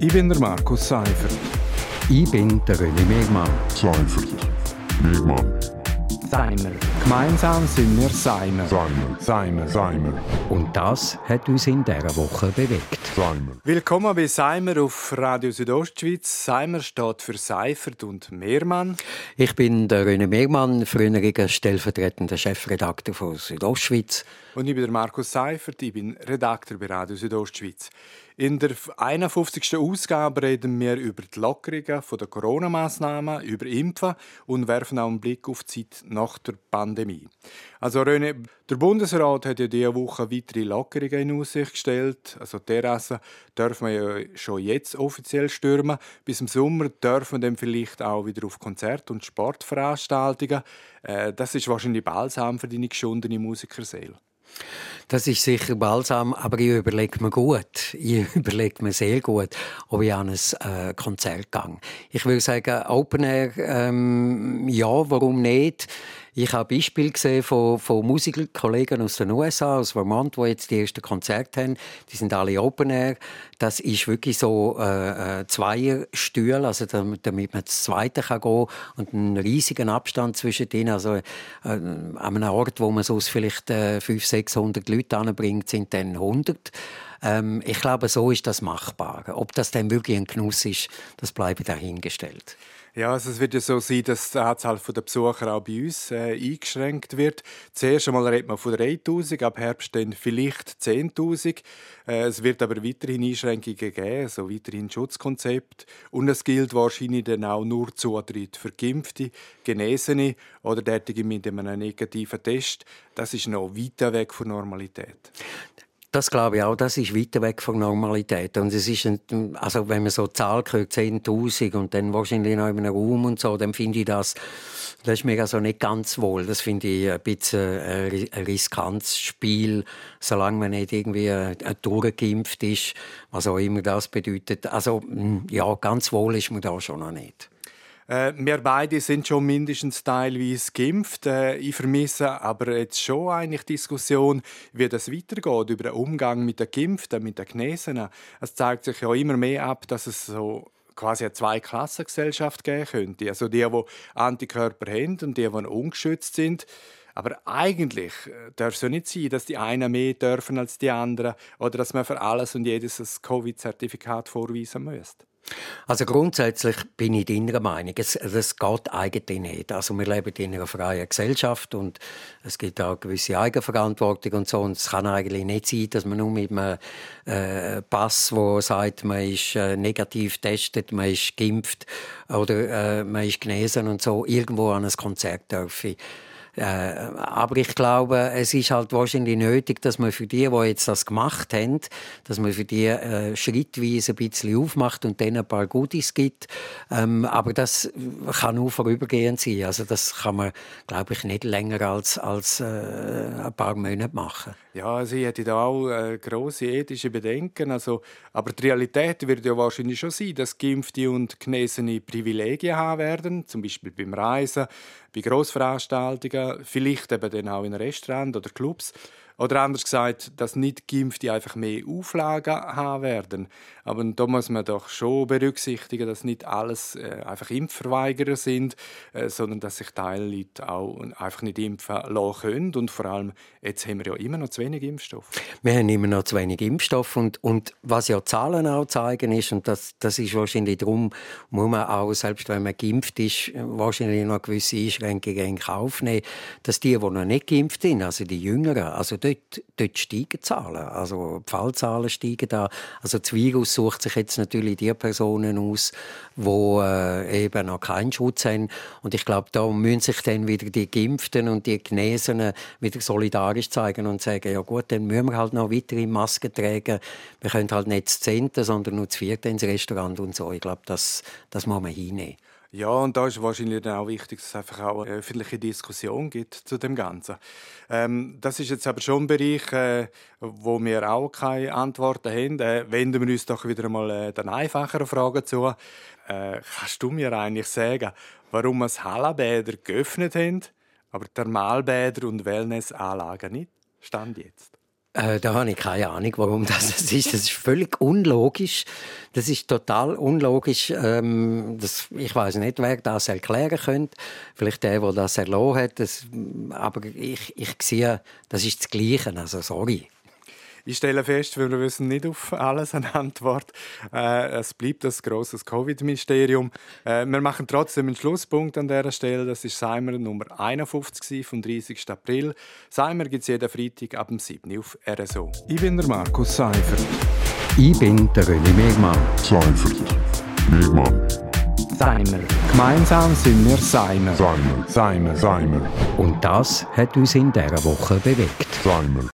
Ich bin der Markus Seifert. Ich bin der René Megmann. Seifert. Megmann. Seimer. Gemeinsam sind wir Seimer. Seimer. Seimer. Seimer. Und das hat uns in dieser Woche bewegt. Seimer. Willkommen bei Seimer auf Radio Südostschweiz. Seimer steht für Seifert und Mehrmann. Ich bin der René Megmann, früheriger stellvertretender Chefredakteur von Südostschweiz. Und ich bin der Markus Seifert. Ich bin Redakteur bei Radio Südostschweiz. In der 51. Ausgabe reden wir über die Lockerungen der Corona-Massnahmen, über Impfen und werfen auch einen Blick auf die Zeit nach der Pandemie. Also René, der Bundesrat hat ja diese Woche weitere Lockerungen in Aussicht gestellt. Also Terrassen dürfen wir ja schon jetzt offiziell stürmen. Bis im Sommer dürfen wir dann vielleicht auch wieder auf Konzerte und Sportveranstaltungen. Äh, das ist wahrscheinlich balsam für deine geschundene Musikerseele. Das ist sicher balsam, aber ich überlege mir gut, ich überlege mir sehr gut, ob ich an ein äh, Konzert gehe. Ich würde sagen, Open Air, ähm, ja, warum nicht? Ich habe Beispiele gesehen von, von Musikerkollegen aus den USA, aus Vermont, die jetzt die ersten Konzerte haben. Die sind alle Open Air. Das ist wirklich so äh, äh Zweierstühle, also damit, man das Zweite kann und einen riesigen Abstand zwischen denen. Also äh, an einem Ort, wo man sonst vielleicht äh, 500, 600 Leute anbringt, sind dann 100. Ähm, ich glaube, so ist das machbar. Ob das dann wirklich ein Genuss ist, das bleibt dahingestellt. Ja, also es wird ja so sein, dass die Anzahl der Besucher auch bei uns äh, eingeschränkt wird. Zuerst einmal redet man von 3'000, ab Herbst dann vielleicht 10'000. Äh, es wird aber weiterhin Einschränkungen geben, also weiterhin Schutzkonzept. Und es gilt wahrscheinlich dann auch nur Zutritt für Geimpfte, Genesene oder derartige mit einem negativen Test. Das ist noch weit weg von Normalität. Das glaube ich auch, das ist weiter weg von Normalität. Und es ist, ein, also wenn man so Zahl hört, 10.000 und dann wahrscheinlich noch in einem Raum und so, dann finde ich das, das ist mir also nicht ganz wohl. Das finde ich ein bisschen ein riskantes Spiel, solange man nicht irgendwie durchgeimpft ist, was auch immer das bedeutet. Also, ja, ganz wohl ist man da schon noch nicht. Äh, wir beide sind schon mindestens teilweise geimpft. Äh, ich vermisse aber jetzt schon eigentlich Diskussion, wie das weitergeht über den Umgang mit den Geimpften, mit den Genesenen. Es zeigt sich ja immer mehr ab, dass es so quasi eine Zweiklassengesellschaft geben könnte. Also die, die Antikörper haben und die, die ungeschützt sind. Aber eigentlich äh, darf es ja nicht sein, dass die einen mehr dürfen als die anderen oder dass man für alles und jedes ein Covid-Zertifikat vorweisen müsste. Also grundsätzlich bin ich deiner Meinung, es, das geht eigentlich nicht. Also wir leben in einer freien Gesellschaft und es gibt auch gewisse Eigenverantwortung und so. Und es kann eigentlich nicht sein, dass man nur mit einem äh, Pass, wo sagt, man ist äh, negativ getestet, man ist geimpft oder äh, man ist genesen und so, irgendwo an ein Konzert dürfen. Äh, aber ich glaube, es ist halt wahrscheinlich nötig, dass man für die, die jetzt das gemacht haben, dass man für die äh, schrittweise ein bisschen aufmacht und denen ein paar Goodies gibt. Ähm, aber das kann nur vorübergehend sein. Also das kann man, glaube ich, nicht länger als, als äh, ein paar Monate machen. Ja, also ich hätte da auch äh, grosse ethische Bedenken. Also, aber die Realität wird ja wahrscheinlich schon sein, dass Geimpfte und Genesene Privilegien haben werden, zum Beispiel beim Reisen, bei Grossveranstaltungen, vielleicht eben dann auch in Restaurants oder Clubs. Oder anders gesagt, dass nicht Geimpfte einfach mehr Auflagen haben werden. Aber da muss man doch schon berücksichtigen, dass nicht alles äh, einfach Impfverweigerer sind, äh, sondern dass sich Teilleute auch einfach nicht impfen lassen können. Und vor allem, jetzt haben wir ja immer noch zu wenig Impfstoff. Wir haben immer noch zu wenig Impfstoff. Und, und was ja Zahlen auch zeigen ist, und das, das ist wahrscheinlich darum, muss man auch, selbst wenn man geimpft ist, wahrscheinlich noch gewisse Einschränkungen in Kauf nehmen, dass die, die noch nicht geimpft sind, also die Jüngeren, also dort, dort steigen die Zahlen. Also die Fallzahlen steigen da. Also das Virus sucht sich jetzt natürlich die Personen aus, die äh, eben noch keinen Schutz haben. Und ich glaube, da müssen sich dann wieder die Geimpften und die Genesenen wieder solidarisch zeigen und sagen, ja gut, dann müssen wir halt noch weitere Masken tragen. Wir können halt nicht zu Zehnten, sondern nur zu Vierten ins Restaurant und so. Ich glaube, das, das muss man hinnehmen. Ja, und da ist wahrscheinlich dann auch wichtig, dass es einfach auch eine öffentliche Diskussion gibt zu dem Ganzen. Ähm, das ist jetzt aber schon ein Bereich, äh, wo wir auch keine Antworten haben. Äh, wenden wir uns doch wieder mal äh, den einfacheren Fragen zu. Äh, kannst du mir eigentlich sagen, warum wir Hallenbäder geöffnet haben, aber Thermalbäder und Wellnessanlagen nicht? Stand jetzt. Äh, da habe ich keine Ahnung, warum das ist. Das ist völlig unlogisch. Das ist total unlogisch. Ähm, das, ich weiß nicht, wer das erklären könnte. Vielleicht der, der das erlogen hat. Das, aber ich, ich sehe, das ist das Gleiche. Also, sorry. Ich stelle fest, wir wissen nicht auf alles eine Antwort. Äh, es bleibt das große Covid-Mysterium. Äh, wir machen trotzdem einen Schlusspunkt an dieser Stelle. Das ist Seimer Nummer 51 vom 30. April. Seimer gibt es jeden Freitag ab dem 7. auf RSO. Ich bin der Markus Seifert. Ich bin der René Megmann. Seifert. Megmann. Seimer. Gemeinsam sind wir Seimer. Seimer. Seimer. Seimer. Und das hat uns in dieser Woche bewegt. Seimer.